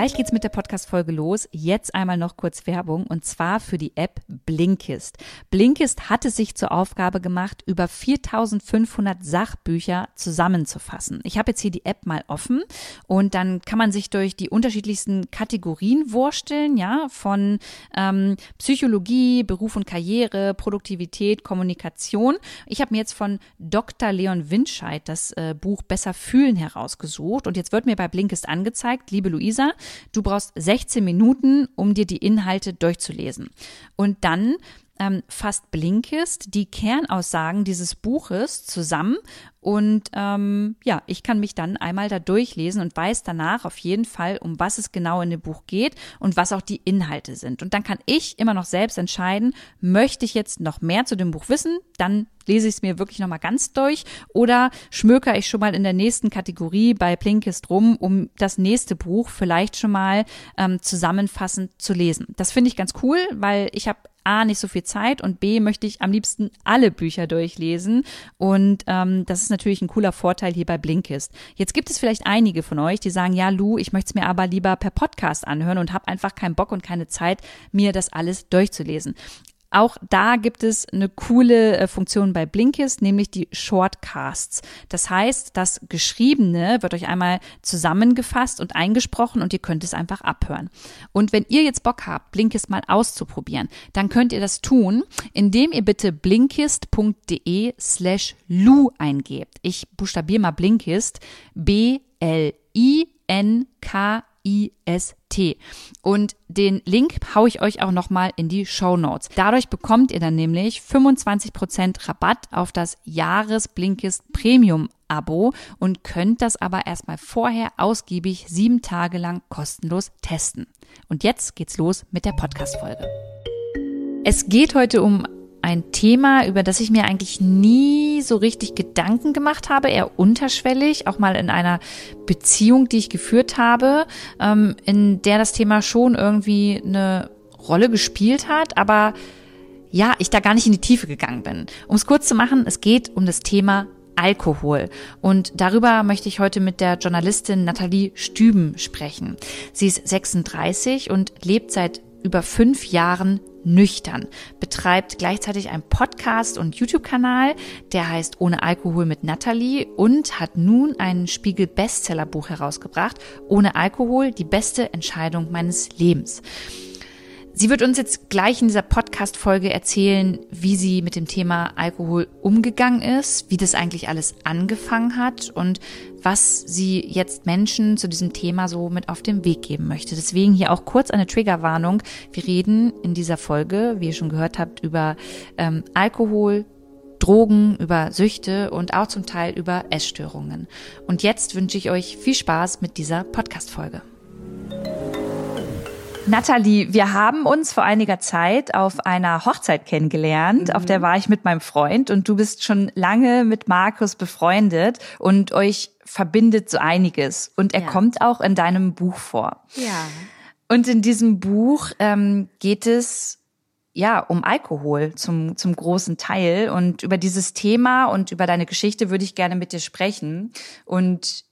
Gleich geht's mit der Podcast-Folge los. Jetzt einmal noch kurz Werbung und zwar für die App Blinkist. Blinkist hatte sich zur Aufgabe gemacht, über 4500 Sachbücher zusammenzufassen. Ich habe jetzt hier die App mal offen und dann kann man sich durch die unterschiedlichsten Kategorien wursteln, ja, von ähm, Psychologie, Beruf und Karriere, Produktivität, Kommunikation. Ich habe mir jetzt von Dr. Leon Windscheid das äh, Buch Besser fühlen herausgesucht und jetzt wird mir bei Blinkist angezeigt, liebe Luisa, Du brauchst 16 Minuten, um dir die Inhalte durchzulesen. Und dann ähm, fasst Blinkist die Kernaussagen dieses Buches zusammen und ähm, ja, ich kann mich dann einmal da durchlesen und weiß danach auf jeden Fall, um was es genau in dem Buch geht und was auch die Inhalte sind. Und dann kann ich immer noch selbst entscheiden, möchte ich jetzt noch mehr zu dem Buch wissen, dann lese ich es mir wirklich nochmal ganz durch oder schmöker ich schon mal in der nächsten Kategorie bei Blinkist rum, um das nächste Buch vielleicht schon mal ähm, zusammenfassend zu lesen. Das finde ich ganz cool, weil ich habe A, nicht so viel Zeit und B, möchte ich am liebsten alle Bücher durchlesen. Und ähm, das ist natürlich ein cooler Vorteil hier bei Blinkist. Jetzt gibt es vielleicht einige von euch, die sagen, ja, Lu, ich möchte es mir aber lieber per Podcast anhören und habe einfach keinen Bock und keine Zeit, mir das alles durchzulesen. Auch da gibt es eine coole äh, Funktion bei Blinkist, nämlich die Shortcasts. Das heißt, das Geschriebene wird euch einmal zusammengefasst und eingesprochen und ihr könnt es einfach abhören. Und wenn ihr jetzt Bock habt, Blinkist mal auszuprobieren, dann könnt ihr das tun, indem ihr bitte blinkist.de slash lu eingebt. Ich buchstabiere mal Blinkist. B-L-I-N-K I-S-T. Und den Link haue ich euch auch nochmal in die Show Notes. Dadurch bekommt ihr dann nämlich 25% Rabatt auf das Jahresblinkist Premium Abo und könnt das aber erstmal vorher ausgiebig sieben Tage lang kostenlos testen. Und jetzt geht's los mit der Podcast-Folge. Es geht heute um ein Thema, über das ich mir eigentlich nie so richtig Gedanken gemacht habe, eher unterschwellig, auch mal in einer Beziehung, die ich geführt habe, ähm, in der das Thema schon irgendwie eine Rolle gespielt hat, aber ja, ich da gar nicht in die Tiefe gegangen bin. Um es kurz zu machen, es geht um das Thema Alkohol. Und darüber möchte ich heute mit der Journalistin Nathalie Stüben sprechen. Sie ist 36 und lebt seit über fünf Jahren nüchtern, betreibt gleichzeitig einen Podcast und YouTube-Kanal, der heißt Ohne Alkohol mit Natalie und hat nun ein Spiegel Bestsellerbuch herausgebracht, Ohne Alkohol, die beste Entscheidung meines Lebens. Sie wird uns jetzt gleich in dieser Podcast-Folge erzählen, wie sie mit dem Thema Alkohol umgegangen ist, wie das eigentlich alles angefangen hat und was sie jetzt Menschen zu diesem Thema so mit auf den Weg geben möchte. Deswegen hier auch kurz eine Triggerwarnung. Wir reden in dieser Folge, wie ihr schon gehört habt, über ähm, Alkohol, Drogen, über Süchte und auch zum Teil über Essstörungen. Und jetzt wünsche ich euch viel Spaß mit dieser Podcast-Folge. Nathalie, wir haben uns vor einiger Zeit auf einer Hochzeit kennengelernt. Mhm. Auf der war ich mit meinem Freund und du bist schon lange mit Markus befreundet und euch verbindet so einiges. Und er ja. kommt auch in deinem Buch vor. Ja. Und in diesem Buch ähm, geht es ja, um Alkohol zum, zum großen Teil. Und über dieses Thema und über deine Geschichte würde ich gerne mit dir sprechen. Und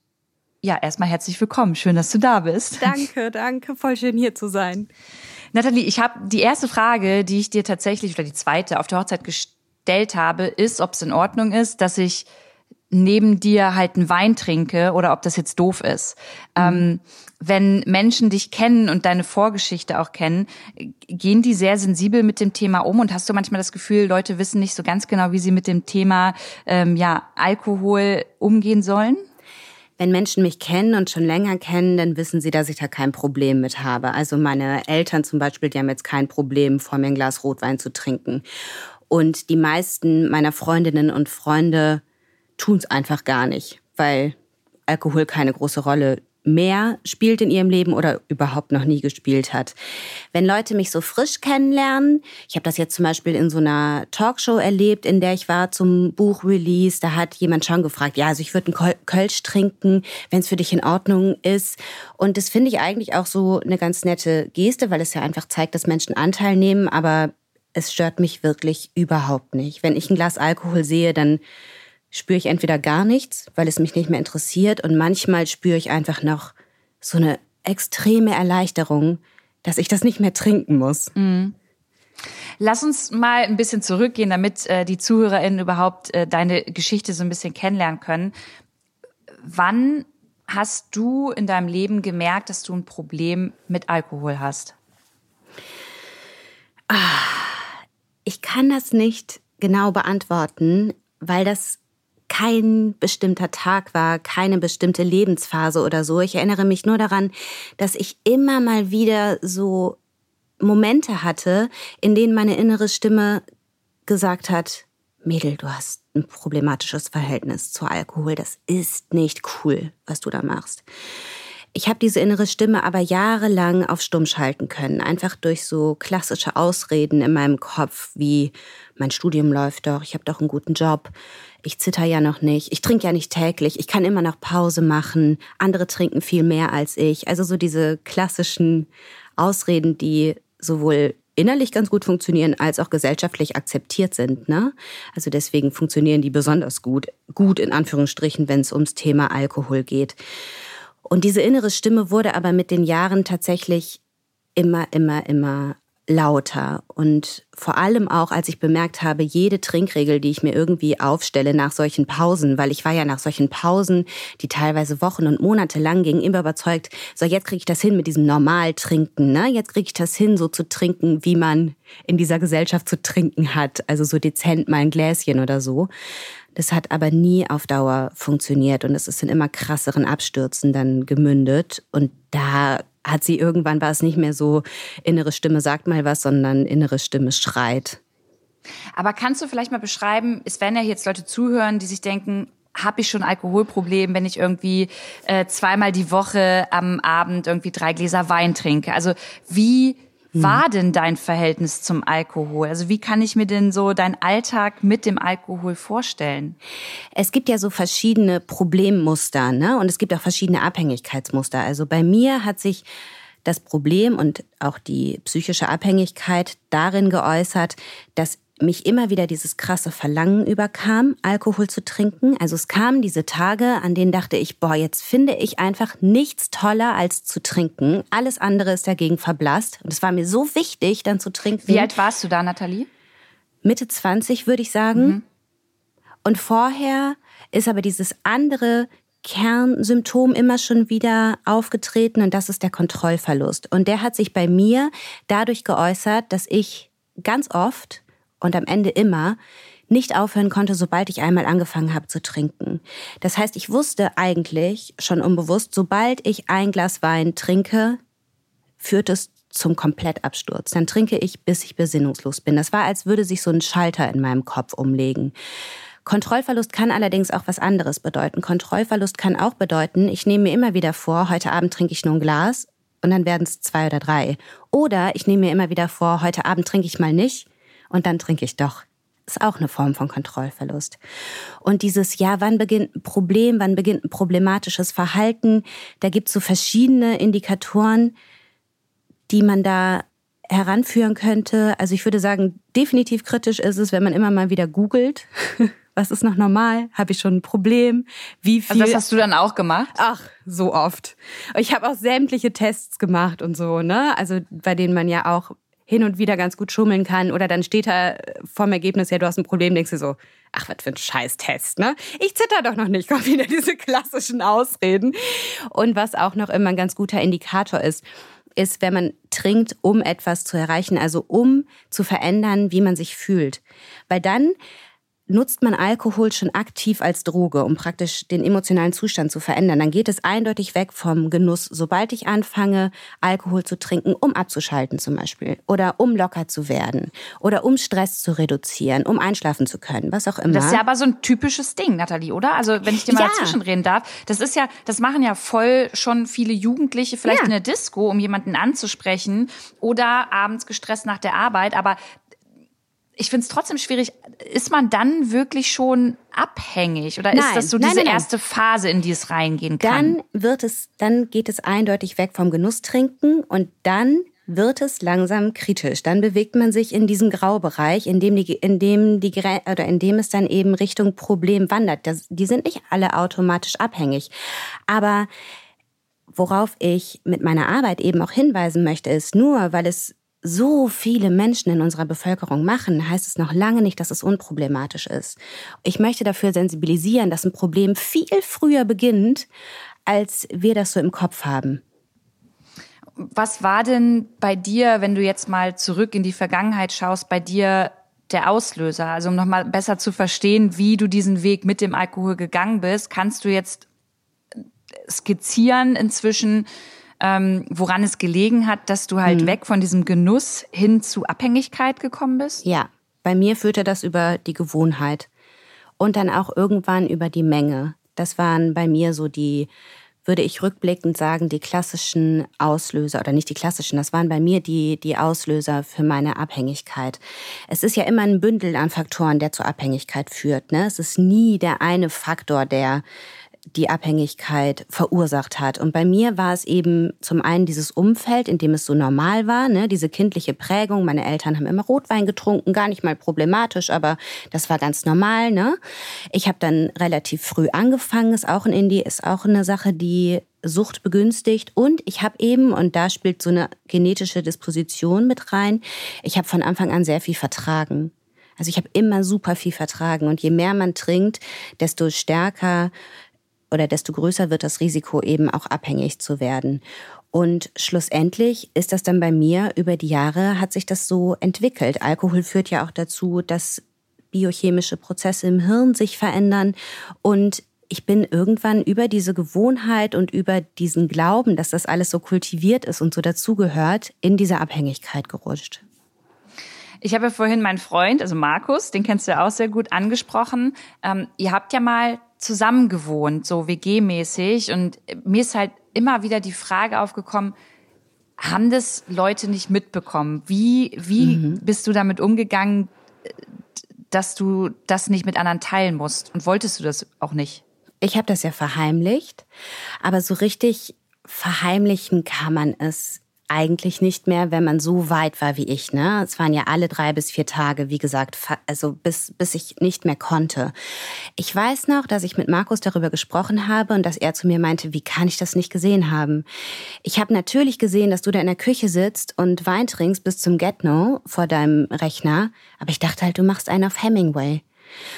ja, erstmal herzlich willkommen. Schön, dass du da bist. Danke, danke. Voll schön hier zu sein. Nathalie, ich habe die erste Frage, die ich dir tatsächlich, oder die zweite auf der Hochzeit gestellt habe, ist, ob es in Ordnung ist, dass ich neben dir halt einen Wein trinke oder ob das jetzt doof ist. Mhm. Ähm, wenn Menschen dich kennen und deine Vorgeschichte auch kennen, gehen die sehr sensibel mit dem Thema um und hast du manchmal das Gefühl, Leute wissen nicht so ganz genau, wie sie mit dem Thema ähm, ja Alkohol umgehen sollen? Wenn Menschen mich kennen und schon länger kennen, dann wissen sie, dass ich da kein Problem mit habe. Also meine Eltern zum Beispiel, die haben jetzt kein Problem, vor mir ein Glas Rotwein zu trinken. Und die meisten meiner Freundinnen und Freunde tun es einfach gar nicht, weil Alkohol keine große Rolle mehr spielt in ihrem Leben oder überhaupt noch nie gespielt hat. Wenn Leute mich so frisch kennenlernen, ich habe das jetzt zum Beispiel in so einer Talkshow erlebt, in der ich war zum Buchrelease, da hat jemand schon gefragt, ja, also ich würde einen Kölsch trinken, wenn es für dich in Ordnung ist. Und das finde ich eigentlich auch so eine ganz nette Geste, weil es ja einfach zeigt, dass Menschen Anteil nehmen, aber es stört mich wirklich überhaupt nicht. Wenn ich ein Glas Alkohol sehe, dann spüre ich entweder gar nichts, weil es mich nicht mehr interessiert und manchmal spüre ich einfach noch so eine extreme Erleichterung, dass ich das nicht mehr trinken muss. Mhm. Lass uns mal ein bisschen zurückgehen, damit äh, die ZuhörerInnen überhaupt äh, deine Geschichte so ein bisschen kennenlernen können. Wann hast du in deinem Leben gemerkt, dass du ein Problem mit Alkohol hast? Ah, ich kann das nicht genau beantworten, weil das kein bestimmter Tag war, keine bestimmte Lebensphase oder so. Ich erinnere mich nur daran, dass ich immer mal wieder so Momente hatte, in denen meine innere Stimme gesagt hat, Mädel, du hast ein problematisches Verhältnis zu Alkohol. Das ist nicht cool, was du da machst. Ich habe diese innere Stimme aber jahrelang auf Stumm schalten können, einfach durch so klassische Ausreden in meinem Kopf, wie mein Studium läuft doch, ich habe doch einen guten Job, ich zitter ja noch nicht, ich trinke ja nicht täglich, ich kann immer noch Pause machen, andere trinken viel mehr als ich. Also so diese klassischen Ausreden, die sowohl innerlich ganz gut funktionieren, als auch gesellschaftlich akzeptiert sind. Ne? Also deswegen funktionieren die besonders gut, gut in Anführungsstrichen, wenn es ums Thema Alkohol geht. Und diese innere Stimme wurde aber mit den Jahren tatsächlich immer, immer, immer lauter. Und vor allem auch, als ich bemerkt habe, jede Trinkregel, die ich mir irgendwie aufstelle nach solchen Pausen, weil ich war ja nach solchen Pausen, die teilweise Wochen und Monate lang gingen, immer überzeugt, so jetzt kriege ich das hin mit diesem Normal-Trinken, ne? Jetzt kriege ich das hin, so zu trinken, wie man in dieser Gesellschaft zu trinken hat. Also so dezent mal ein Gläschen oder so. Das hat aber nie auf Dauer funktioniert und es ist in immer krasseren Abstürzen dann gemündet. Und da hat sie irgendwann war es nicht mehr so, innere Stimme sagt mal was, sondern innere Stimme schreit. Aber kannst du vielleicht mal beschreiben, es werden ja jetzt Leute zuhören, die sich denken, habe ich schon Alkoholproblem, wenn ich irgendwie äh, zweimal die Woche am Abend irgendwie drei Gläser Wein trinke? Also wie. War denn dein Verhältnis zum Alkohol? Also wie kann ich mir denn so deinen Alltag mit dem Alkohol vorstellen? Es gibt ja so verschiedene Problemmuster, ne? Und es gibt auch verschiedene Abhängigkeitsmuster. Also bei mir hat sich das Problem und auch die psychische Abhängigkeit darin geäußert, dass mich immer wieder dieses krasse Verlangen überkam, Alkohol zu trinken. Also es kamen diese Tage, an denen dachte ich, boah, jetzt finde ich einfach nichts toller als zu trinken. Alles andere ist dagegen verblasst. Und es war mir so wichtig, dann zu trinken. Wie alt warst du da, Nathalie? Mitte 20, würde ich sagen. Mhm. Und vorher ist aber dieses andere Kernsymptom immer schon wieder aufgetreten und das ist der Kontrollverlust. Und der hat sich bei mir dadurch geäußert, dass ich ganz oft und am Ende immer nicht aufhören konnte, sobald ich einmal angefangen habe zu trinken. Das heißt, ich wusste eigentlich schon unbewusst, sobald ich ein Glas Wein trinke, führt es zum Komplettabsturz. Dann trinke ich, bis ich besinnungslos bin. Das war, als würde sich so ein Schalter in meinem Kopf umlegen. Kontrollverlust kann allerdings auch was anderes bedeuten. Kontrollverlust kann auch bedeuten, ich nehme mir immer wieder vor, heute Abend trinke ich nur ein Glas und dann werden es zwei oder drei. Oder ich nehme mir immer wieder vor, heute Abend trinke ich mal nicht und dann trinke ich doch. Ist auch eine Form von Kontrollverlust. Und dieses, ja, wann beginnt ein Problem, wann beginnt ein problematisches Verhalten, da gibt es so verschiedene Indikatoren, die man da heranführen könnte. Also ich würde sagen, definitiv kritisch ist es, wenn man immer mal wieder googelt. Was ist noch normal? Habe ich schon ein Problem? Wie viel? Also das hast du dann auch gemacht? Ach, so oft. Ich habe auch sämtliche Tests gemacht und so, ne? Also bei denen man ja auch hin und wieder ganz gut schummeln kann. Oder dann steht da vorm Ergebnis, ja, du hast ein Problem, denkst du so, ach, was für ein Scheißtest, ne? Ich zitter doch noch nicht, kommen wieder diese klassischen Ausreden. Und was auch noch immer ein ganz guter Indikator ist, ist, wenn man trinkt, um etwas zu erreichen, also um zu verändern, wie man sich fühlt. Weil dann nutzt man Alkohol schon aktiv als Droge, um praktisch den emotionalen Zustand zu verändern, dann geht es eindeutig weg vom Genuss, sobald ich anfange, Alkohol zu trinken, um abzuschalten zum Beispiel oder um locker zu werden oder um Stress zu reduzieren, um einschlafen zu können, was auch immer. Das ist ja aber so ein typisches Ding, Nathalie, oder? Also wenn ich dir mal ja. dazwischenreden darf, das ist ja, das machen ja voll schon viele Jugendliche, vielleicht ja. in der Disco, um jemanden anzusprechen oder abends gestresst nach der Arbeit, aber ich finde es trotzdem schwierig. Ist man dann wirklich schon abhängig oder nein, ist das so diese nein, nein, erste Phase, in die es reingehen kann? Dann wird es, dann geht es eindeutig weg vom Genusstrinken und dann wird es langsam kritisch. Dann bewegt man sich in diesem Graubereich, in dem die, in dem die oder in dem es dann eben Richtung Problem wandert. Das, die sind nicht alle automatisch abhängig, aber worauf ich mit meiner Arbeit eben auch hinweisen möchte, ist nur, weil es so viele Menschen in unserer Bevölkerung machen, heißt es noch lange nicht, dass es unproblematisch ist. Ich möchte dafür sensibilisieren, dass ein Problem viel früher beginnt, als wir das so im Kopf haben. Was war denn bei dir, wenn du jetzt mal zurück in die Vergangenheit schaust, bei dir der Auslöser? Also um nochmal besser zu verstehen, wie du diesen Weg mit dem Alkohol gegangen bist, kannst du jetzt skizzieren inzwischen, ähm, woran es gelegen hat, dass du halt mhm. weg von diesem Genuss hin zu Abhängigkeit gekommen bist? Ja, bei mir führte das über die Gewohnheit und dann auch irgendwann über die Menge. Das waren bei mir so die, würde ich rückblickend sagen, die klassischen Auslöser oder nicht die klassischen, das waren bei mir die, die Auslöser für meine Abhängigkeit. Es ist ja immer ein Bündel an Faktoren, der zur Abhängigkeit führt. Ne? Es ist nie der eine Faktor, der die Abhängigkeit verursacht hat. Und bei mir war es eben zum einen dieses Umfeld, in dem es so normal war, ne? diese kindliche Prägung. Meine Eltern haben immer Rotwein getrunken, gar nicht mal problematisch, aber das war ganz normal. Ne? Ich habe dann relativ früh angefangen, ist auch in Indie, ist auch eine Sache, die Sucht begünstigt. Und ich habe eben, und da spielt so eine genetische Disposition mit rein, ich habe von Anfang an sehr viel vertragen. Also ich habe immer super viel vertragen. Und je mehr man trinkt, desto stärker oder desto größer wird das Risiko eben auch abhängig zu werden. Und schlussendlich ist das dann bei mir über die Jahre hat sich das so entwickelt. Alkohol führt ja auch dazu, dass biochemische Prozesse im Hirn sich verändern und ich bin irgendwann über diese Gewohnheit und über diesen Glauben, dass das alles so kultiviert ist und so dazugehört, in diese Abhängigkeit gerutscht. Ich habe ja vorhin meinen Freund, also Markus, den kennst du ja auch sehr gut, angesprochen. Ähm, ihr habt ja mal zusammen gewohnt, so WG-mäßig. Und mir ist halt immer wieder die Frage aufgekommen, haben das Leute nicht mitbekommen? Wie, wie mhm. bist du damit umgegangen, dass du das nicht mit anderen teilen musst? Und wolltest du das auch nicht? Ich habe das ja verheimlicht, aber so richtig verheimlichen kann man es eigentlich nicht mehr, wenn man so weit war wie ich. Ne? Es waren ja alle drei bis vier Tage, wie gesagt, also bis, bis ich nicht mehr konnte. Ich weiß noch, dass ich mit Markus darüber gesprochen habe und dass er zu mir meinte, wie kann ich das nicht gesehen haben? Ich habe natürlich gesehen, dass du da in der Küche sitzt und Wein trinkst bis zum Get-No vor deinem Rechner, aber ich dachte halt, du machst einen auf Hemingway.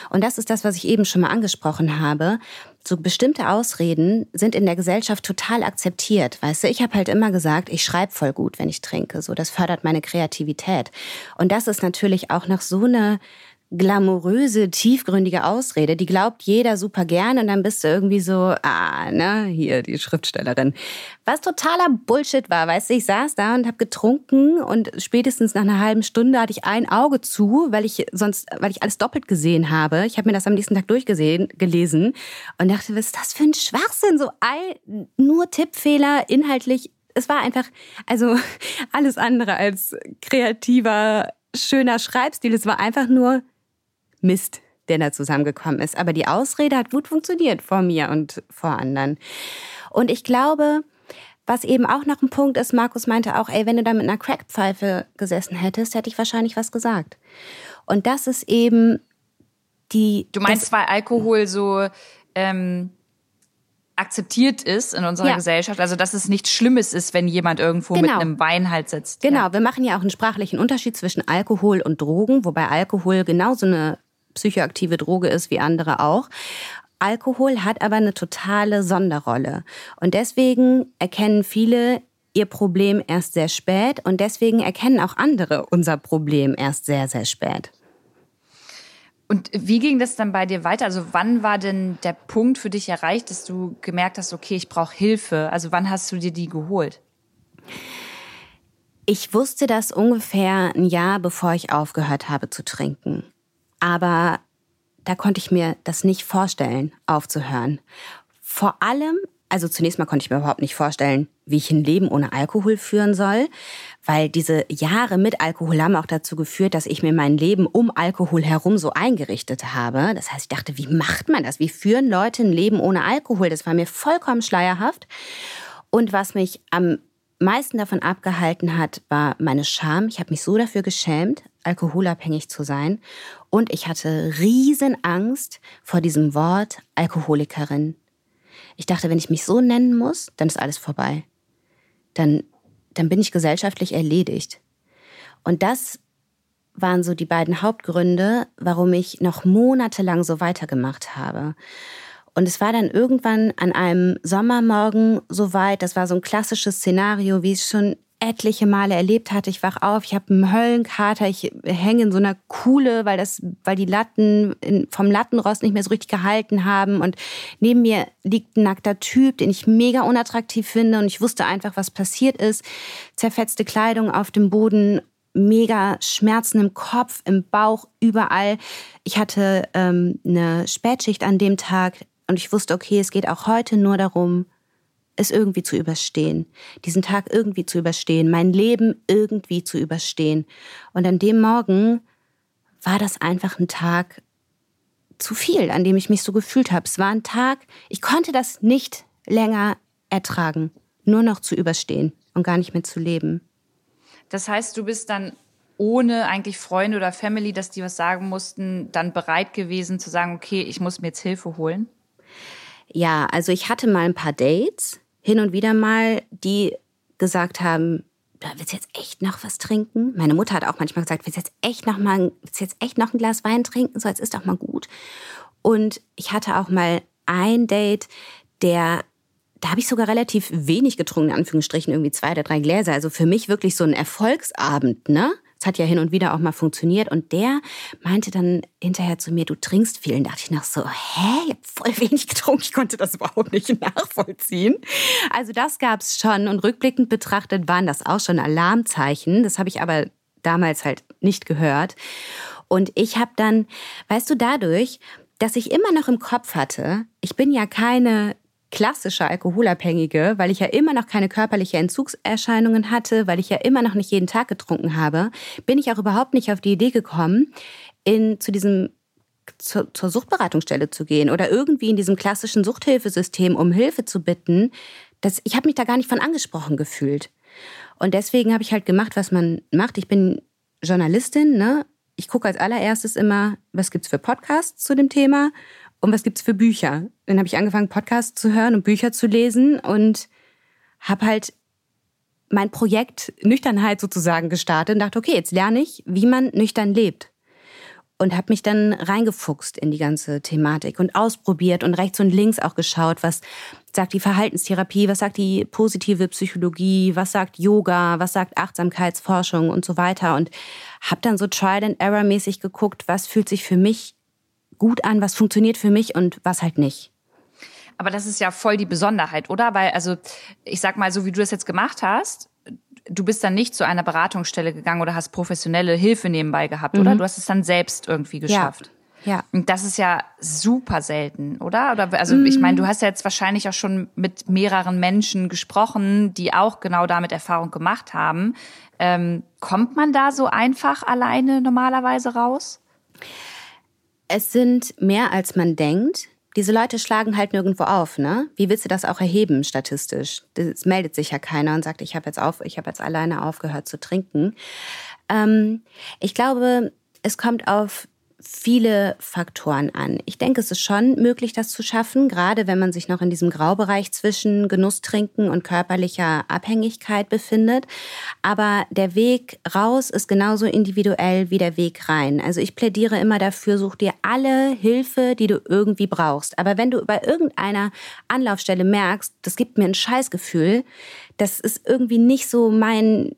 Und das ist das, was ich eben schon mal angesprochen habe. So bestimmte Ausreden sind in der Gesellschaft total akzeptiert. Weißt du, ich habe halt immer gesagt, ich schreibe voll gut, wenn ich trinke. So, das fördert meine Kreativität. Und das ist natürlich auch noch so eine glamouröse, tiefgründige Ausrede, die glaubt jeder super gern und dann bist du irgendwie so, ah, ne, hier die Schriftstellerin. Was totaler Bullshit war, weißt du, ich saß da und habe getrunken und spätestens nach einer halben Stunde hatte ich ein Auge zu, weil ich sonst, weil ich alles doppelt gesehen habe. Ich habe mir das am nächsten Tag durchgesehen, gelesen und dachte, was ist das für ein Schwachsinn? So all, nur Tippfehler, inhaltlich. Es war einfach, also alles andere als kreativer, schöner Schreibstil. Es war einfach nur Mist, der da zusammengekommen ist. Aber die Ausrede hat gut funktioniert vor mir und vor anderen. Und ich glaube, was eben auch noch ein Punkt ist, Markus meinte auch, ey, wenn du da mit einer Crackpfeife gesessen hättest, hätte ich wahrscheinlich was gesagt. Und das ist eben die. Du meinst, weil Alkohol so ähm, akzeptiert ist in unserer ja. Gesellschaft, also dass es nichts Schlimmes ist, wenn jemand irgendwo genau. mit einem Wein halt sitzt. Genau, ja. wir machen ja auch einen sprachlichen Unterschied zwischen Alkohol und Drogen, wobei Alkohol genauso eine psychoaktive Droge ist wie andere auch. Alkohol hat aber eine totale Sonderrolle. Und deswegen erkennen viele ihr Problem erst sehr spät und deswegen erkennen auch andere unser Problem erst sehr, sehr spät. Und wie ging das dann bei dir weiter? Also wann war denn der Punkt für dich erreicht, dass du gemerkt hast, okay, ich brauche Hilfe? Also wann hast du dir die geholt? Ich wusste das ungefähr ein Jahr, bevor ich aufgehört habe zu trinken. Aber da konnte ich mir das nicht vorstellen, aufzuhören. Vor allem, also zunächst mal konnte ich mir überhaupt nicht vorstellen, wie ich ein Leben ohne Alkohol führen soll, weil diese Jahre mit Alkohol haben auch dazu geführt, dass ich mir mein Leben um Alkohol herum so eingerichtet habe. Das heißt, ich dachte, wie macht man das? Wie führen Leute ein Leben ohne Alkohol? Das war mir vollkommen schleierhaft. Und was mich am meisten davon abgehalten hat, war meine Scham. Ich habe mich so dafür geschämt, alkoholabhängig zu sein. Und ich hatte riesen Angst vor diesem Wort Alkoholikerin. Ich dachte, wenn ich mich so nennen muss, dann ist alles vorbei. Dann, dann bin ich gesellschaftlich erledigt. Und das waren so die beiden Hauptgründe, warum ich noch monatelang so weitergemacht habe. Und es war dann irgendwann an einem Sommermorgen soweit, das war so ein klassisches Szenario, wie es schon etliche Male erlebt hatte. Ich wach auf, ich habe einen Höllenkater, ich hänge in so einer Kuhle, weil das, weil die Latten vom Lattenrost nicht mehr so richtig gehalten haben. Und neben mir liegt ein nackter Typ, den ich mega unattraktiv finde. Und ich wusste einfach, was passiert ist. Zerfetzte Kleidung auf dem Boden mega Schmerzen im Kopf, im Bauch, überall. Ich hatte ähm, eine Spätschicht an dem Tag. Und ich wusste, okay, es geht auch heute nur darum, es irgendwie zu überstehen, diesen Tag irgendwie zu überstehen, mein Leben irgendwie zu überstehen. Und an dem Morgen war das einfach ein Tag zu viel, an dem ich mich so gefühlt habe. Es war ein Tag, ich konnte das nicht länger ertragen, nur noch zu überstehen und gar nicht mehr zu leben. Das heißt, du bist dann ohne eigentlich Freunde oder Family, dass die was sagen mussten, dann bereit gewesen zu sagen, okay, ich muss mir jetzt Hilfe holen? Ja, also ich hatte mal ein paar Dates, hin und wieder mal, die gesagt haben, da willst du jetzt echt noch was trinken? Meine Mutter hat auch manchmal gesagt, willst du jetzt echt noch mal, willst du jetzt echt noch ein Glas Wein trinken? So, jetzt ist doch mal gut. Und ich hatte auch mal ein Date, der da habe ich sogar relativ wenig getrunken, in Anführungsstrichen, irgendwie zwei oder drei Gläser. Also für mich wirklich so ein Erfolgsabend, ne? Es hat ja hin und wieder auch mal funktioniert. Und der meinte dann hinterher zu mir, du trinkst viel. Und dachte ich noch so, hä, ich habe voll wenig getrunken. Ich konnte das überhaupt nicht nachvollziehen. Also das gab es schon. Und rückblickend betrachtet waren das auch schon Alarmzeichen. Das habe ich aber damals halt nicht gehört. Und ich habe dann, weißt du, dadurch, dass ich immer noch im Kopf hatte, ich bin ja keine klassische Alkoholabhängige, weil ich ja immer noch keine körperliche Entzugserscheinungen hatte, weil ich ja immer noch nicht jeden Tag getrunken habe, bin ich auch überhaupt nicht auf die Idee gekommen, in, zu diesem zur, zur Suchtberatungsstelle zu gehen oder irgendwie in diesem klassischen Suchthilfesystem um Hilfe zu bitten. Das, ich habe mich da gar nicht von angesprochen gefühlt. Und deswegen habe ich halt gemacht, was man macht. Ich bin Journalistin, ne? Ich gucke als allererstes immer, was gibt's für Podcasts zu dem Thema und was gibt's für Bücher? Dann habe ich angefangen, Podcasts zu hören und Bücher zu lesen und habe halt mein Projekt Nüchternheit sozusagen gestartet und dachte, okay, jetzt lerne ich, wie man nüchtern lebt. Und habe mich dann reingefuchst in die ganze Thematik und ausprobiert und rechts und links auch geschaut, was sagt die Verhaltenstherapie, was sagt die positive Psychologie, was sagt Yoga, was sagt Achtsamkeitsforschung und so weiter. Und habe dann so Trial and Error mäßig geguckt, was fühlt sich für mich gut an, was funktioniert für mich und was halt nicht. Aber das ist ja voll die Besonderheit, oder? Weil, also, ich sag mal, so wie du das jetzt gemacht hast, du bist dann nicht zu einer Beratungsstelle gegangen oder hast professionelle Hilfe nebenbei gehabt, mhm. oder? Du hast es dann selbst irgendwie geschafft. Ja. ja. Und das ist ja super selten, oder? Oder also mhm. ich meine, du hast ja jetzt wahrscheinlich auch schon mit mehreren Menschen gesprochen, die auch genau damit Erfahrung gemacht haben. Ähm, kommt man da so einfach alleine normalerweise raus? Es sind mehr als man denkt. Diese Leute schlagen halt nirgendwo auf, ne? Wie willst du das auch erheben statistisch? Es meldet sich ja keiner und sagt, ich habe jetzt auf, ich habe jetzt alleine aufgehört zu trinken. Ähm, ich glaube, es kommt auf viele Faktoren an. Ich denke, es ist schon möglich, das zu schaffen, gerade wenn man sich noch in diesem Graubereich zwischen Genusstrinken und körperlicher Abhängigkeit befindet. Aber der Weg raus ist genauso individuell wie der Weg rein. Also ich plädiere immer dafür, such dir alle Hilfe, die du irgendwie brauchst. Aber wenn du bei irgendeiner Anlaufstelle merkst, das gibt mir ein Scheißgefühl, das ist irgendwie nicht so mein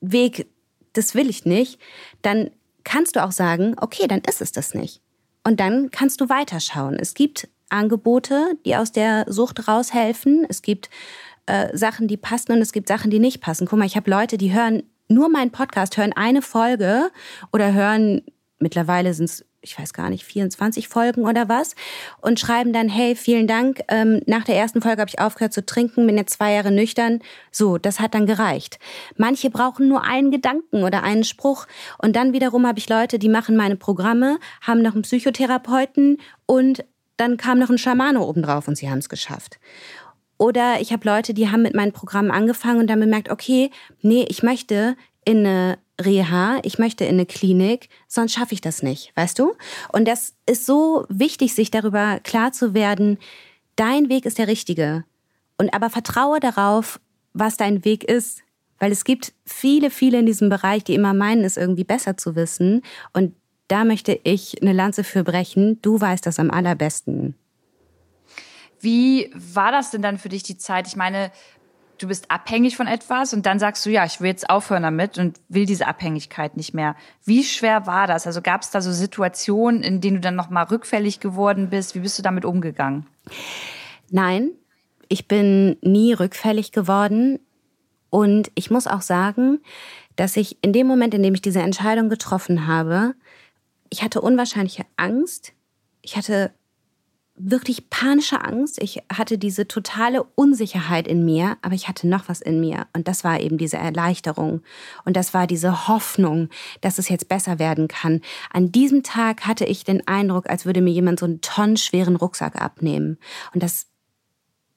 Weg, das will ich nicht, dann kannst du auch sagen, okay, dann ist es das nicht. und dann kannst du weiterschauen. Es gibt Angebote, die aus der Sucht raushelfen. Es gibt äh, Sachen, die passen und es gibt Sachen, die nicht passen. Guck mal, ich habe Leute, die hören nur meinen Podcast, hören eine Folge oder hören, mittlerweile sind es ich weiß gar nicht, 24 Folgen oder was und schreiben dann, hey, vielen Dank, ähm, nach der ersten Folge habe ich aufgehört zu trinken, bin jetzt zwei Jahre nüchtern. So, das hat dann gereicht. Manche brauchen nur einen Gedanken oder einen Spruch und dann wiederum habe ich Leute, die machen meine Programme, haben noch einen Psychotherapeuten und dann kam noch ein Schamane obendrauf und sie haben es geschafft. Oder ich habe Leute, die haben mit meinen Programmen angefangen und dann bemerkt, okay, nee, ich möchte in eine Reha, ich möchte in eine Klinik, sonst schaffe ich das nicht, weißt du? Und das ist so wichtig, sich darüber klar zu werden, dein Weg ist der richtige. Und aber vertraue darauf, was dein Weg ist. Weil es gibt viele, viele in diesem Bereich, die immer meinen, es irgendwie besser zu wissen. Und da möchte ich eine Lanze für brechen. Du weißt das am allerbesten. Wie war das denn dann für dich die Zeit? Ich meine, du bist abhängig von etwas und dann sagst du, ja, ich will jetzt aufhören damit und will diese Abhängigkeit nicht mehr. Wie schwer war das? Also gab es da so Situationen, in denen du dann nochmal rückfällig geworden bist? Wie bist du damit umgegangen? Nein, ich bin nie rückfällig geworden. Und ich muss auch sagen, dass ich in dem Moment, in dem ich diese Entscheidung getroffen habe, ich hatte unwahrscheinliche Angst. Ich hatte wirklich panische Angst. Ich hatte diese totale Unsicherheit in mir, aber ich hatte noch was in mir. Und das war eben diese Erleichterung. Und das war diese Hoffnung, dass es jetzt besser werden kann. An diesem Tag hatte ich den Eindruck, als würde mir jemand so einen tonnenschweren Rucksack abnehmen. Und das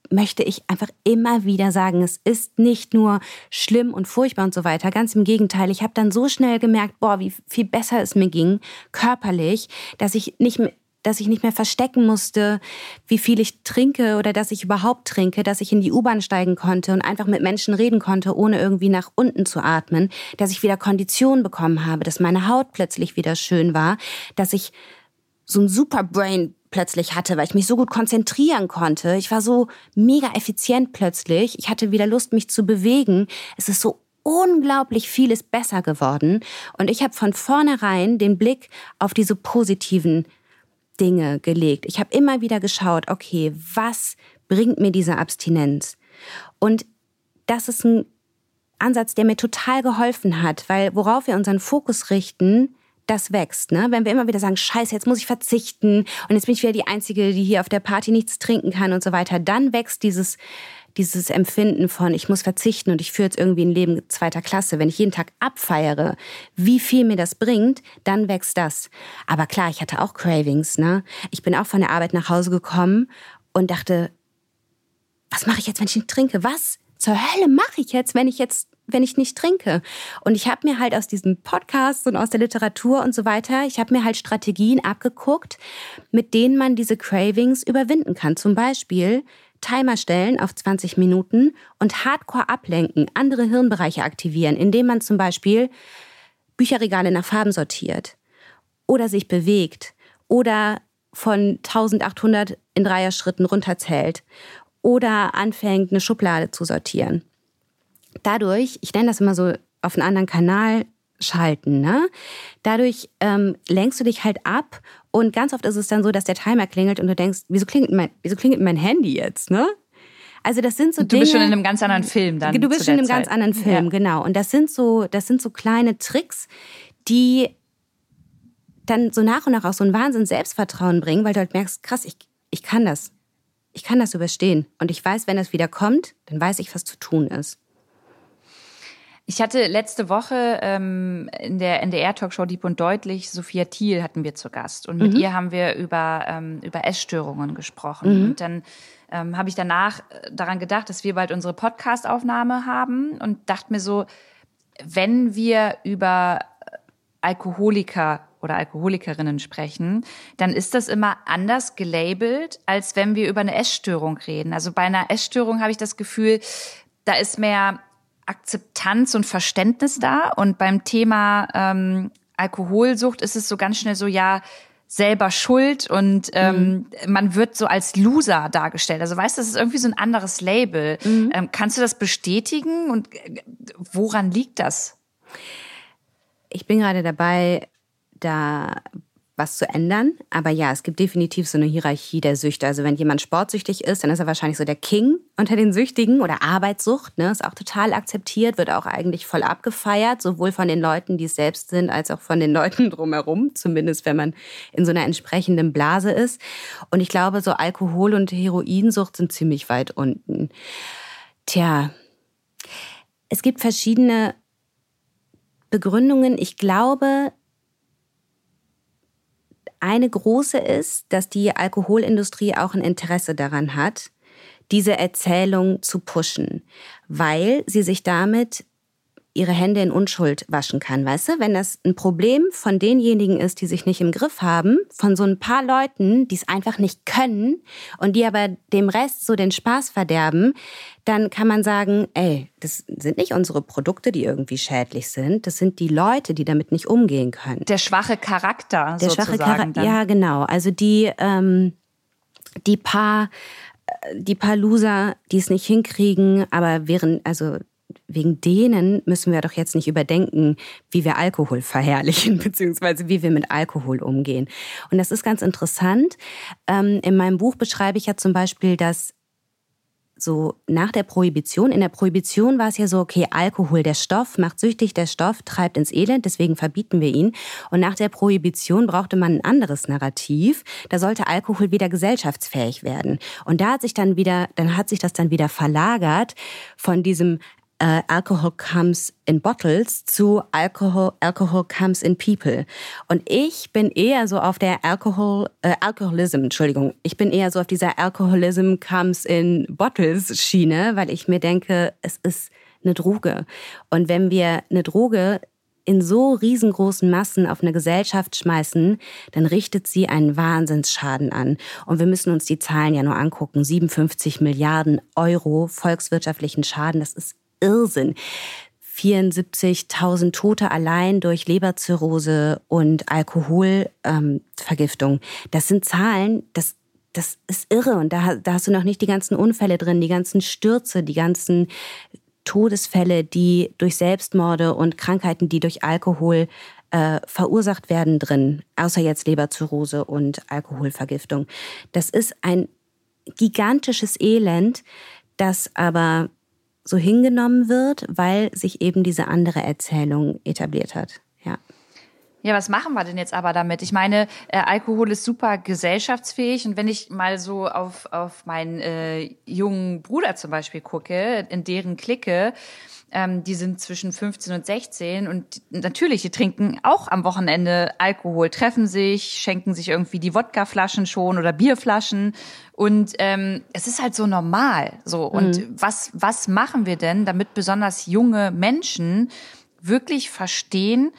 möchte ich einfach immer wieder sagen, es ist nicht nur schlimm und furchtbar und so weiter. Ganz im Gegenteil, ich habe dann so schnell gemerkt, boah, wie viel besser es mir ging, körperlich, dass ich nicht mehr dass ich nicht mehr verstecken musste, wie viel ich trinke oder dass ich überhaupt trinke, dass ich in die U-Bahn steigen konnte und einfach mit Menschen reden konnte, ohne irgendwie nach unten zu atmen, dass ich wieder Kondition bekommen habe, dass meine Haut plötzlich wieder schön war, dass ich so ein Superbrain plötzlich hatte, weil ich mich so gut konzentrieren konnte. Ich war so mega effizient plötzlich. Ich hatte wieder Lust, mich zu bewegen. Es ist so unglaublich vieles besser geworden. Und ich habe von vornherein den Blick auf diese positiven Dinge gelegt. Ich habe immer wieder geschaut, okay, was bringt mir diese Abstinenz? Und das ist ein Ansatz, der mir total geholfen hat, weil worauf wir unseren Fokus richten, das wächst. Ne? Wenn wir immer wieder sagen, scheiße, jetzt muss ich verzichten und jetzt bin ich wieder die Einzige, die hier auf der Party nichts trinken kann und so weiter, dann wächst dieses dieses Empfinden von, ich muss verzichten und ich führe jetzt irgendwie ein Leben zweiter Klasse. Wenn ich jeden Tag abfeiere, wie viel mir das bringt, dann wächst das. Aber klar, ich hatte auch Cravings. Ne? Ich bin auch von der Arbeit nach Hause gekommen und dachte, was mache ich jetzt, wenn ich nicht trinke? Was zur Hölle mache ich jetzt, wenn ich jetzt wenn ich nicht trinke. Und ich habe mir halt aus diesem Podcast und aus der Literatur und so weiter, ich habe mir halt Strategien abgeguckt, mit denen man diese Cravings überwinden kann. Zum Beispiel Timer stellen auf 20 Minuten und hardcore ablenken, andere Hirnbereiche aktivieren, indem man zum Beispiel Bücherregale nach Farben sortiert oder sich bewegt oder von 1800 in Dreier-Schritten runterzählt oder anfängt, eine Schublade zu sortieren. Dadurch, ich nenne das immer so auf einen anderen Kanal schalten, ne? Dadurch ähm, lenkst du dich halt ab und ganz oft ist es dann so, dass der Timer klingelt und du denkst, wieso klingelt mein, wieso klingelt mein Handy jetzt, ne? Also das sind so du Dinge. Du bist schon in einem ganz anderen Film dann. Du bist schon in einem Zeit. ganz anderen Film, ja. genau. Und das sind so, das sind so kleine Tricks, die dann so nach und nach auch so ein Wahnsinn Selbstvertrauen bringen, weil du halt merkst, krass, ich, ich kann das. Ich kann das überstehen. Und ich weiß, wenn das wieder kommt, dann weiß ich, was zu tun ist. Ich hatte letzte Woche ähm, in der NDR-Talkshow Dieb und Deutlich Sophia Thiel hatten wir zu Gast und mit mhm. ihr haben wir über ähm, über Essstörungen gesprochen mhm. und dann ähm, habe ich danach äh, daran gedacht, dass wir bald unsere Podcast-Aufnahme haben und dachte mir so, wenn wir über äh, Alkoholiker oder Alkoholikerinnen sprechen, dann ist das immer anders gelabelt, als wenn wir über eine Essstörung reden. Also bei einer Essstörung habe ich das Gefühl, da ist mehr Akzeptanz und Verständnis da. Und beim Thema ähm, Alkoholsucht ist es so ganz schnell so, ja, selber schuld und ähm, mhm. man wird so als Loser dargestellt. Also weißt du, das ist irgendwie so ein anderes Label. Mhm. Ähm, kannst du das bestätigen und äh, woran liegt das? Ich bin gerade dabei, da was zu ändern. Aber ja, es gibt definitiv so eine Hierarchie der Süchte. Also wenn jemand sportsüchtig ist, dann ist er wahrscheinlich so der King unter den Süchtigen oder Arbeitssucht. Ne? Ist auch total akzeptiert, wird auch eigentlich voll abgefeiert, sowohl von den Leuten, die es selbst sind, als auch von den Leuten drumherum. Zumindest wenn man in so einer entsprechenden Blase ist. Und ich glaube, so Alkohol- und Heroinsucht sind ziemlich weit unten. Tja, es gibt verschiedene Begründungen. Ich glaube, eine große ist, dass die Alkoholindustrie auch ein Interesse daran hat, diese Erzählung zu pushen, weil sie sich damit ihre Hände in Unschuld waschen kann. Weißt du, wenn das ein Problem von denjenigen ist, die sich nicht im Griff haben, von so ein paar Leuten, die es einfach nicht können und die aber dem Rest so den Spaß verderben, dann kann man sagen, ey, das sind nicht unsere Produkte, die irgendwie schädlich sind. Das sind die Leute, die damit nicht umgehen können. Der schwache Charakter, Der schwache Charakter, ja genau. Also die, ähm, die paar die paar Loser, die es nicht hinkriegen, aber während, also wegen denen müssen wir doch jetzt nicht überdenken, wie wir Alkohol verherrlichen, beziehungsweise wie wir mit Alkohol umgehen. Und das ist ganz interessant. Ähm, in meinem Buch beschreibe ich ja zum Beispiel, dass so nach der Prohibition. In der Prohibition war es ja so, okay, Alkohol, der Stoff macht süchtig, der Stoff treibt ins Elend, deswegen verbieten wir ihn. Und nach der Prohibition brauchte man ein anderes Narrativ. Da sollte Alkohol wieder gesellschaftsfähig werden. Und da hat sich dann wieder, dann hat sich das dann wieder verlagert von diesem äh, Alcohol comes in bottles zu Alcohol, Alcohol comes in people. Und ich bin eher so auf der Alcohol, äh, Alcoholism, Entschuldigung, ich bin eher so auf dieser Alcoholism comes in bottles Schiene, weil ich mir denke, es ist eine Droge. Und wenn wir eine Droge in so riesengroßen Massen auf eine Gesellschaft schmeißen, dann richtet sie einen Wahnsinnsschaden an. Und wir müssen uns die Zahlen ja nur angucken. 57 Milliarden Euro volkswirtschaftlichen Schaden, das ist Irrsinn. 74.000 Tote allein durch Leberzirrhose und Alkoholvergiftung. Ähm, das sind Zahlen, das, das ist irre. Und da, da hast du noch nicht die ganzen Unfälle drin, die ganzen Stürze, die ganzen Todesfälle, die durch Selbstmorde und Krankheiten, die durch Alkohol äh, verursacht werden drin, außer jetzt Leberzirrhose und Alkoholvergiftung. Das ist ein gigantisches Elend, das aber so hingenommen wird, weil sich eben diese andere Erzählung etabliert hat. Ja. Was machen wir denn jetzt aber damit? Ich meine, äh, Alkohol ist super gesellschaftsfähig und wenn ich mal so auf, auf meinen äh, jungen Bruder zum Beispiel gucke, in deren Clique, ähm, die sind zwischen 15 und 16 und natürlich, die trinken auch am Wochenende Alkohol, treffen sich, schenken sich irgendwie die Wodkaflaschen schon oder Bierflaschen und ähm, es ist halt so normal. So und mhm. was was machen wir denn, damit besonders junge Menschen wirklich verstehen,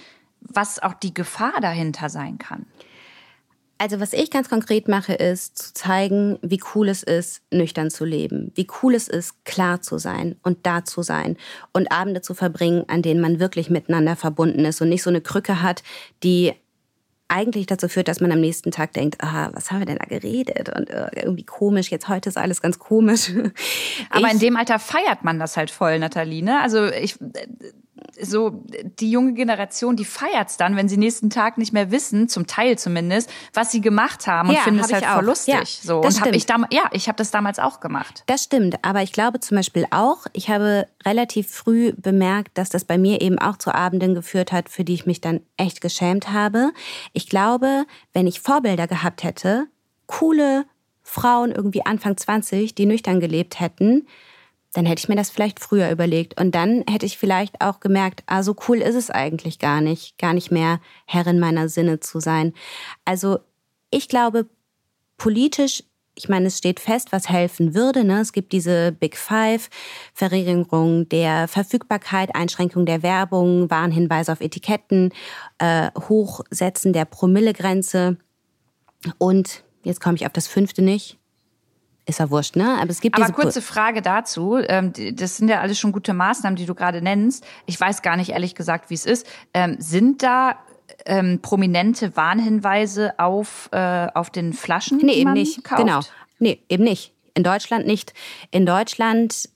was auch die Gefahr dahinter sein kann? Also was ich ganz konkret mache, ist zu zeigen, wie cool es ist, nüchtern zu leben, wie cool es ist, klar zu sein und da zu sein und Abende zu verbringen, an denen man wirklich miteinander verbunden ist und nicht so eine Krücke hat, die eigentlich dazu führt, dass man am nächsten Tag denkt, ah, was haben wir denn da geredet und uh, irgendwie komisch, jetzt heute ist alles ganz komisch. Aber ich, in dem Alter feiert man das halt voll, Nathalie, ne? Also ich so die junge Generation, die feiert's dann, wenn sie nächsten Tag nicht mehr wissen, zum Teil zumindest, was sie gemacht haben und ja, finden es halt voll lustig. Ja, so und habe ich damals, ja, ich habe das damals auch gemacht. Das stimmt, aber ich glaube zum Beispiel auch, ich habe relativ früh bemerkt, dass das bei mir eben auch zu Abenden geführt hat, für die ich mich dann echt geschämt habe. Ich glaube, wenn ich Vorbilder gehabt hätte, coole Frauen irgendwie Anfang 20, die nüchtern gelebt hätten, dann hätte ich mir das vielleicht früher überlegt. Und dann hätte ich vielleicht auch gemerkt, ah, so cool ist es eigentlich gar nicht, gar nicht mehr Herrin meiner Sinne zu sein. Also ich glaube, politisch, ich meine, es steht fest, was helfen würde. Ne? Es gibt diese Big Five, Verringerung der Verfügbarkeit, Einschränkung der Werbung, Warnhinweise auf Etiketten, äh, Hochsetzen der Promillegrenze und jetzt komme ich auf das fünfte nicht, ist ja wurscht, ne? Aber es gibt Aber kurze Frage dazu. Ähm, das sind ja alles schon gute Maßnahmen, die du gerade nennst. Ich weiß gar nicht ehrlich gesagt, wie es ist. Ähm, sind da ähm, prominente Warnhinweise auf, äh, auf den Flaschen? Nee, eben nicht. Kauft? Genau. Nee, eben nicht. In Deutschland nicht. In Deutschland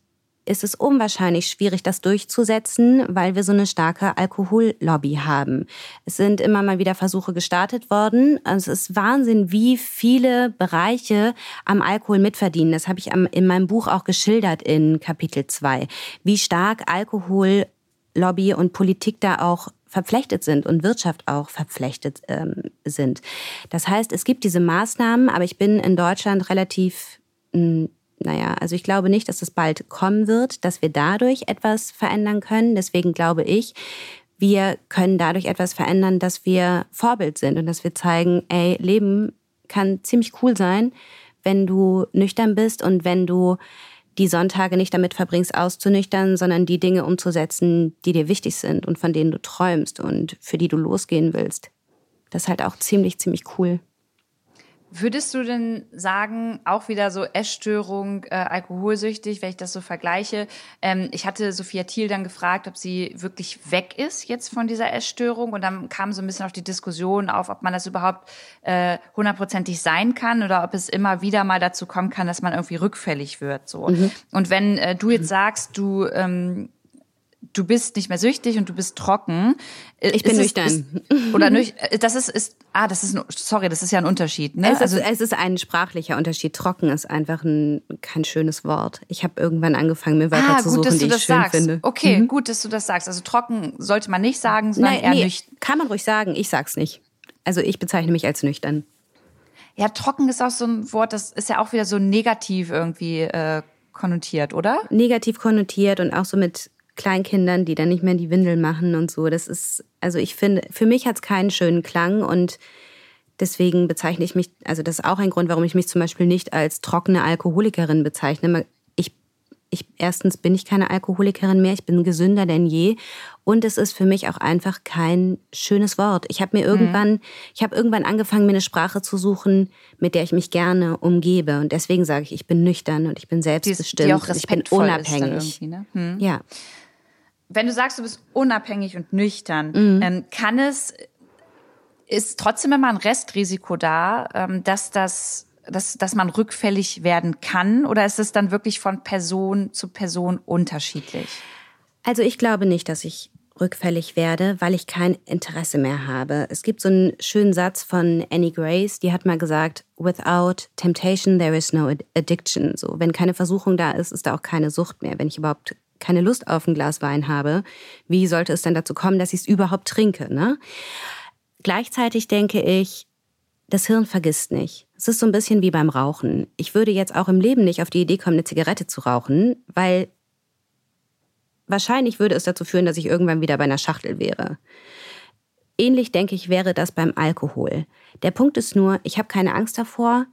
ist es unwahrscheinlich schwierig, das durchzusetzen, weil wir so eine starke Alkohollobby haben. Es sind immer mal wieder Versuche gestartet worden. Also es ist Wahnsinn, wie viele Bereiche am Alkohol mitverdienen. Das habe ich in meinem Buch auch geschildert in Kapitel 2. Wie stark Alkohollobby und Politik da auch verflechtet sind und Wirtschaft auch verflechtet ähm, sind. Das heißt, es gibt diese Maßnahmen, aber ich bin in Deutschland relativ, hm, naja, also ich glaube nicht, dass es bald kommen wird, dass wir dadurch etwas verändern können. Deswegen glaube ich, wir können dadurch etwas verändern, dass wir Vorbild sind und dass wir zeigen, ey, Leben kann ziemlich cool sein, wenn du nüchtern bist und wenn du die Sonntage nicht damit verbringst, auszunüchtern, sondern die Dinge umzusetzen, die dir wichtig sind und von denen du träumst und für die du losgehen willst. Das ist halt auch ziemlich, ziemlich cool. Würdest du denn sagen, auch wieder so Essstörung, äh, alkoholsüchtig, wenn ich das so vergleiche? Ähm, ich hatte Sophia Thiel dann gefragt, ob sie wirklich weg ist jetzt von dieser Essstörung und dann kam so ein bisschen auf die Diskussion auf, ob man das überhaupt äh, hundertprozentig sein kann oder ob es immer wieder mal dazu kommen kann, dass man irgendwie rückfällig wird. So. Mhm. Und wenn äh, du jetzt sagst, du ähm, du bist nicht mehr süchtig und du bist trocken. Äh, ich bin es, nüchtern. Ist, oder nüchtern. Äh, das ist, ist, ah, das ist, ein, sorry, das ist ja ein Unterschied, ne? Es, also, ist, es ist ein sprachlicher Unterschied. Trocken ist einfach ein, kein schönes Wort. Ich habe irgendwann angefangen, mir Wörter ah, zu suchen, die ich schön sagst. finde. Okay, mhm. gut, dass du das sagst. Also trocken sollte man nicht sagen, sondern Nein, eher nee, nüchtern. Kann man ruhig sagen, ich sag's nicht. Also ich bezeichne mich als nüchtern. Ja, trocken ist auch so ein Wort, das ist ja auch wieder so negativ irgendwie äh, konnotiert, oder? Negativ konnotiert und auch so mit Kleinkindern, die dann nicht mehr die Windel machen und so. Das ist, also ich finde, für mich hat es keinen schönen Klang und deswegen bezeichne ich mich, also das ist auch ein Grund, warum ich mich zum Beispiel nicht als trockene Alkoholikerin bezeichne. Ich, ich, erstens bin ich keine Alkoholikerin mehr, ich bin gesünder denn je und es ist für mich auch einfach kein schönes Wort. Ich habe mir mhm. irgendwann, mhm. ich habe irgendwann angefangen, mir eine Sprache zu suchen, mit der ich mich gerne umgebe und deswegen sage ich, ich bin nüchtern und ich bin selbstbestimmt, die, die auch ich bin unabhängig. Ne? Hm. Ja wenn du sagst, du bist unabhängig und nüchtern, mhm. ähm, kann es, ist trotzdem immer ein Restrisiko da, ähm, dass das dass, dass man rückfällig werden kann? Oder ist es dann wirklich von Person zu Person unterschiedlich? Also ich glaube nicht, dass ich rückfällig werde, weil ich kein Interesse mehr habe. Es gibt so einen schönen Satz von Annie Grace, die hat mal gesagt, without temptation there is no addiction. So, wenn keine Versuchung da ist, ist da auch keine Sucht mehr. Wenn ich überhaupt keine Lust auf ein Glas Wein habe, wie sollte es denn dazu kommen, dass ich es überhaupt trinke? Ne? Gleichzeitig denke ich, das Hirn vergisst nicht. Es ist so ein bisschen wie beim Rauchen. Ich würde jetzt auch im Leben nicht auf die Idee kommen, eine Zigarette zu rauchen, weil wahrscheinlich würde es dazu führen, dass ich irgendwann wieder bei einer Schachtel wäre. Ähnlich denke ich wäre das beim Alkohol. Der Punkt ist nur, ich habe keine Angst davor,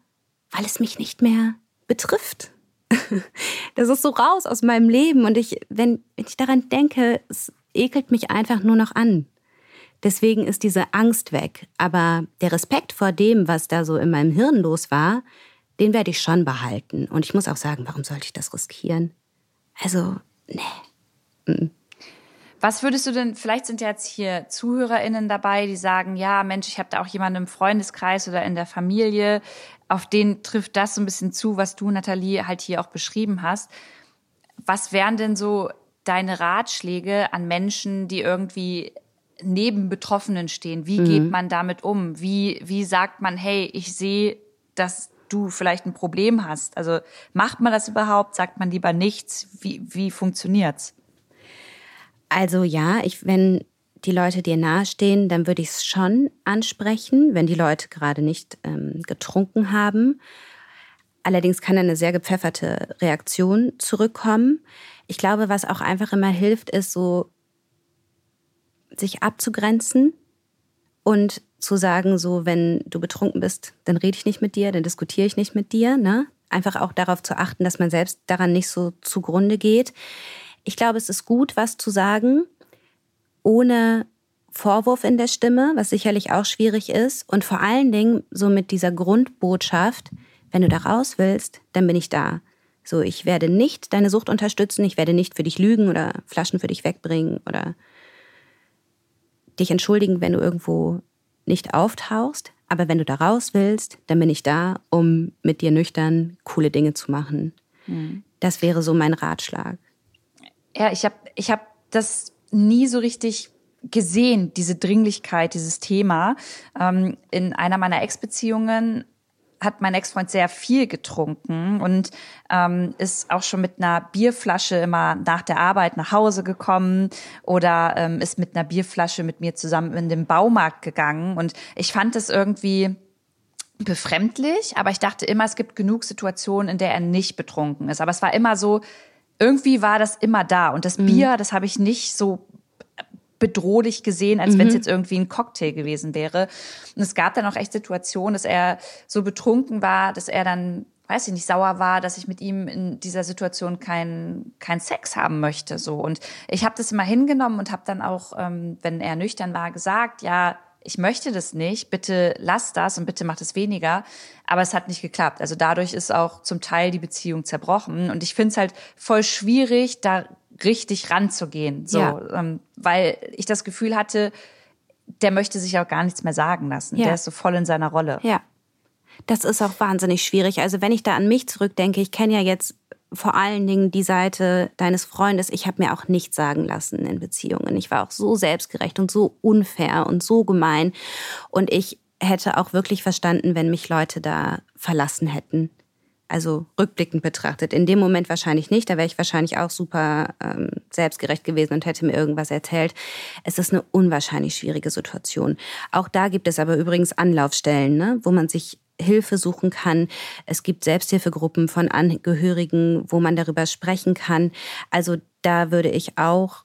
weil es mich nicht mehr betrifft. das ist so raus aus meinem Leben und ich, wenn, wenn ich daran denke, es ekelt mich einfach nur noch an. Deswegen ist diese Angst weg. Aber der Respekt vor dem, was da so in meinem Hirn los war, den werde ich schon behalten. Und ich muss auch sagen, warum sollte ich das riskieren? Also, nee. Was würdest du denn, vielleicht sind ja jetzt hier ZuhörerInnen dabei, die sagen, ja, Mensch, ich habe da auch jemanden im Freundeskreis oder in der Familie, auf den trifft das so ein bisschen zu, was du, Nathalie, halt hier auch beschrieben hast. Was wären denn so deine Ratschläge an Menschen, die irgendwie neben Betroffenen stehen? Wie mhm. geht man damit um? Wie, wie sagt man, hey, ich sehe, dass du vielleicht ein Problem hast? Also macht man das überhaupt? Sagt man lieber nichts? Wie, wie funktioniert's? Also ja, ich, wenn die Leute dir nahestehen, dann würde ich es schon ansprechen, wenn die Leute gerade nicht ähm, getrunken haben. Allerdings kann eine sehr gepfefferte Reaktion zurückkommen. Ich glaube, was auch einfach immer hilft, ist so, sich abzugrenzen und zu sagen, so, wenn du betrunken bist, dann rede ich nicht mit dir, dann diskutiere ich nicht mit dir. Ne? Einfach auch darauf zu achten, dass man selbst daran nicht so zugrunde geht. Ich glaube, es ist gut, was zu sagen, ohne Vorwurf in der Stimme, was sicherlich auch schwierig ist. Und vor allen Dingen so mit dieser Grundbotschaft, wenn du da raus willst, dann bin ich da. So, ich werde nicht deine Sucht unterstützen, ich werde nicht für dich lügen oder Flaschen für dich wegbringen oder dich entschuldigen, wenn du irgendwo nicht auftauchst. Aber wenn du da raus willst, dann bin ich da, um mit dir nüchtern coole Dinge zu machen. Mhm. Das wäre so mein Ratschlag. Ja, ich habe ich hab das nie so richtig gesehen, diese Dringlichkeit, dieses Thema. Ähm, in einer meiner Ex-Beziehungen hat mein Ex-Freund sehr viel getrunken und ähm, ist auch schon mit einer Bierflasche immer nach der Arbeit nach Hause gekommen oder ähm, ist mit einer Bierflasche mit mir zusammen in den Baumarkt gegangen. Und ich fand es irgendwie befremdlich, aber ich dachte immer, es gibt genug Situationen, in der er nicht betrunken ist. Aber es war immer so, irgendwie war das immer da. Und das mhm. Bier, das habe ich nicht so bedrohlich gesehen, als mhm. wenn es jetzt irgendwie ein Cocktail gewesen wäre. Und es gab dann auch echt Situationen, dass er so betrunken war, dass er dann weiß ich nicht, sauer war, dass ich mit ihm in dieser Situation keinen kein Sex haben möchte. So Und ich habe das immer hingenommen und habe dann auch, ähm, wenn er nüchtern war, gesagt, ja, ich möchte das nicht, bitte lass das und bitte mach das weniger. Aber es hat nicht geklappt. Also dadurch ist auch zum Teil die Beziehung zerbrochen. Und ich finde es halt voll schwierig, da richtig ranzugehen. So, ja. ähm, weil ich das Gefühl hatte, der möchte sich auch gar nichts mehr sagen lassen. Ja. Der ist so voll in seiner Rolle. Ja. Das ist auch wahnsinnig schwierig. Also wenn ich da an mich zurückdenke, ich kenne ja jetzt vor allen Dingen die Seite deines Freundes. Ich habe mir auch nichts sagen lassen in Beziehungen. Ich war auch so selbstgerecht und so unfair und so gemein. Und ich hätte auch wirklich verstanden, wenn mich Leute da verlassen hätten. Also rückblickend betrachtet. In dem Moment wahrscheinlich nicht. Da wäre ich wahrscheinlich auch super ähm, selbstgerecht gewesen und hätte mir irgendwas erzählt. Es ist eine unwahrscheinlich schwierige Situation. Auch da gibt es aber übrigens Anlaufstellen, ne, wo man sich Hilfe suchen kann. Es gibt Selbsthilfegruppen von Angehörigen, wo man darüber sprechen kann. Also da würde ich auch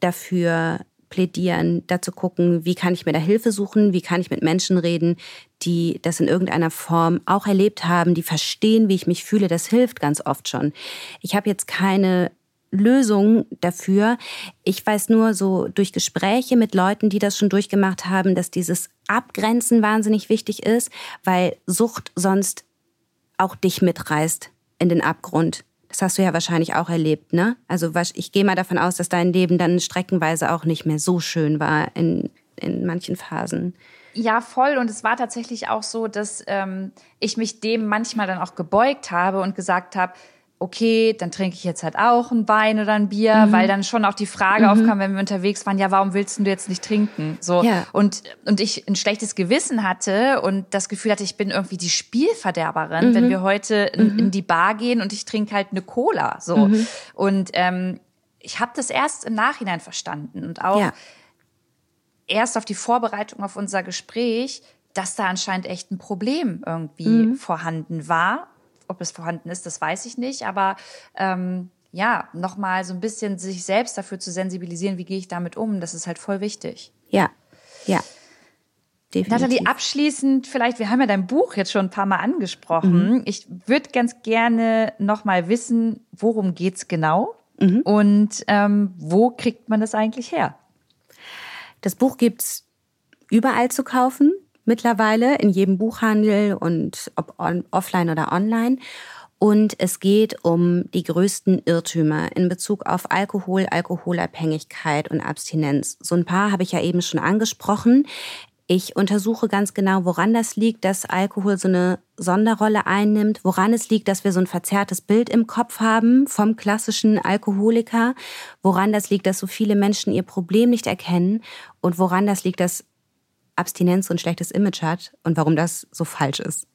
dafür plädieren, da zu gucken, wie kann ich mir da Hilfe suchen, wie kann ich mit Menschen reden, die das in irgendeiner Form auch erlebt haben, die verstehen, wie ich mich fühle. Das hilft ganz oft schon. Ich habe jetzt keine Lösung dafür. Ich weiß nur so durch Gespräche mit Leuten, die das schon durchgemacht haben, dass dieses Abgrenzen wahnsinnig wichtig ist, weil Sucht sonst auch dich mitreißt in den Abgrund. Das hast du ja wahrscheinlich auch erlebt, ne? Also ich gehe mal davon aus, dass dein Leben dann streckenweise auch nicht mehr so schön war in, in manchen Phasen. Ja, voll. Und es war tatsächlich auch so, dass ähm, ich mich dem manchmal dann auch gebeugt habe und gesagt habe, okay, dann trinke ich jetzt halt auch ein Wein oder ein Bier, mhm. weil dann schon auch die Frage mhm. aufkam, wenn wir unterwegs waren, ja, warum willst du jetzt nicht trinken? So ja. und und ich ein schlechtes Gewissen hatte und das Gefühl hatte, ich bin irgendwie die Spielverderberin, mhm. wenn wir heute in, mhm. in, die Bar gehen und ich trinke halt eine Cola, so mhm. und ähm, ich habe das erst im Nachhinein verstanden und auch ja. erst auf die Vorbereitung auf unser Gespräch, dass da anscheinend echt ein Problem irgendwie mhm. vorhanden war ob es vorhanden ist, das weiß ich nicht. Aber ähm, ja, nochmal so ein bisschen sich selbst dafür zu sensibilisieren, wie gehe ich damit um, das ist halt voll wichtig. Ja, ja. Definitiv. Nathalie, abschließend vielleicht, wir haben ja dein Buch jetzt schon ein paar Mal angesprochen. Mhm. Ich würde ganz gerne nochmal wissen, worum geht's genau mhm. und ähm, wo kriegt man das eigentlich her? Das Buch gibt's überall zu kaufen mittlerweile in jedem Buchhandel und ob on, offline oder online. Und es geht um die größten Irrtümer in Bezug auf Alkohol, Alkoholabhängigkeit und Abstinenz. So ein paar habe ich ja eben schon angesprochen. Ich untersuche ganz genau, woran das liegt, dass Alkohol so eine Sonderrolle einnimmt, woran es liegt, dass wir so ein verzerrtes Bild im Kopf haben vom klassischen Alkoholiker, woran das liegt, dass so viele Menschen ihr Problem nicht erkennen und woran das liegt, dass Abstinenz so ein schlechtes Image hat und warum das so falsch ist.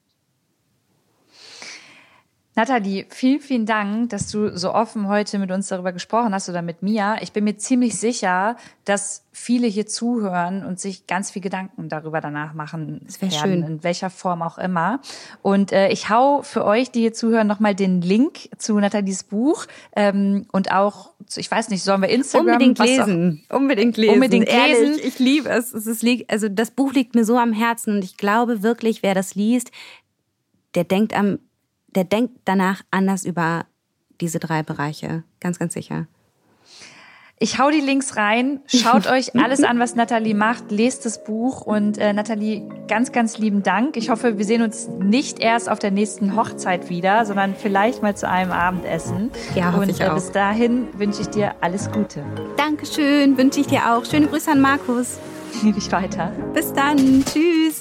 Nathalie, vielen, vielen Dank, dass du so offen heute mit uns darüber gesprochen hast oder mit mir. Ich bin mir ziemlich sicher, dass viele hier zuhören und sich ganz viel Gedanken darüber danach machen werden, schön. in welcher Form auch immer. Und äh, ich hau für euch, die hier zuhören, nochmal den Link zu Nathalies Buch ähm, und auch, ich weiß nicht, sollen wir Instagram? Unbedingt lesen. Auch, unbedingt lesen. Unbedingt lesen. Ehrlich, ich liebe es. es ist, also das Buch liegt mir so am Herzen und ich glaube wirklich, wer das liest, der denkt am der denkt danach anders über diese drei Bereiche. Ganz, ganz sicher. Ich hau die Links rein. Schaut euch alles an, was Nathalie macht. Lest das Buch. Und äh, Nathalie, ganz, ganz lieben Dank. Ich hoffe, wir sehen uns nicht erst auf der nächsten Hochzeit wieder, sondern vielleicht mal zu einem Abendessen. Ja, hoffe Und ich äh, auch. bis dahin wünsche ich dir alles Gute. Dankeschön, wünsche ich dir auch. Schöne Grüße an Markus. Liebe ich weiter. Bis dann. Tschüss.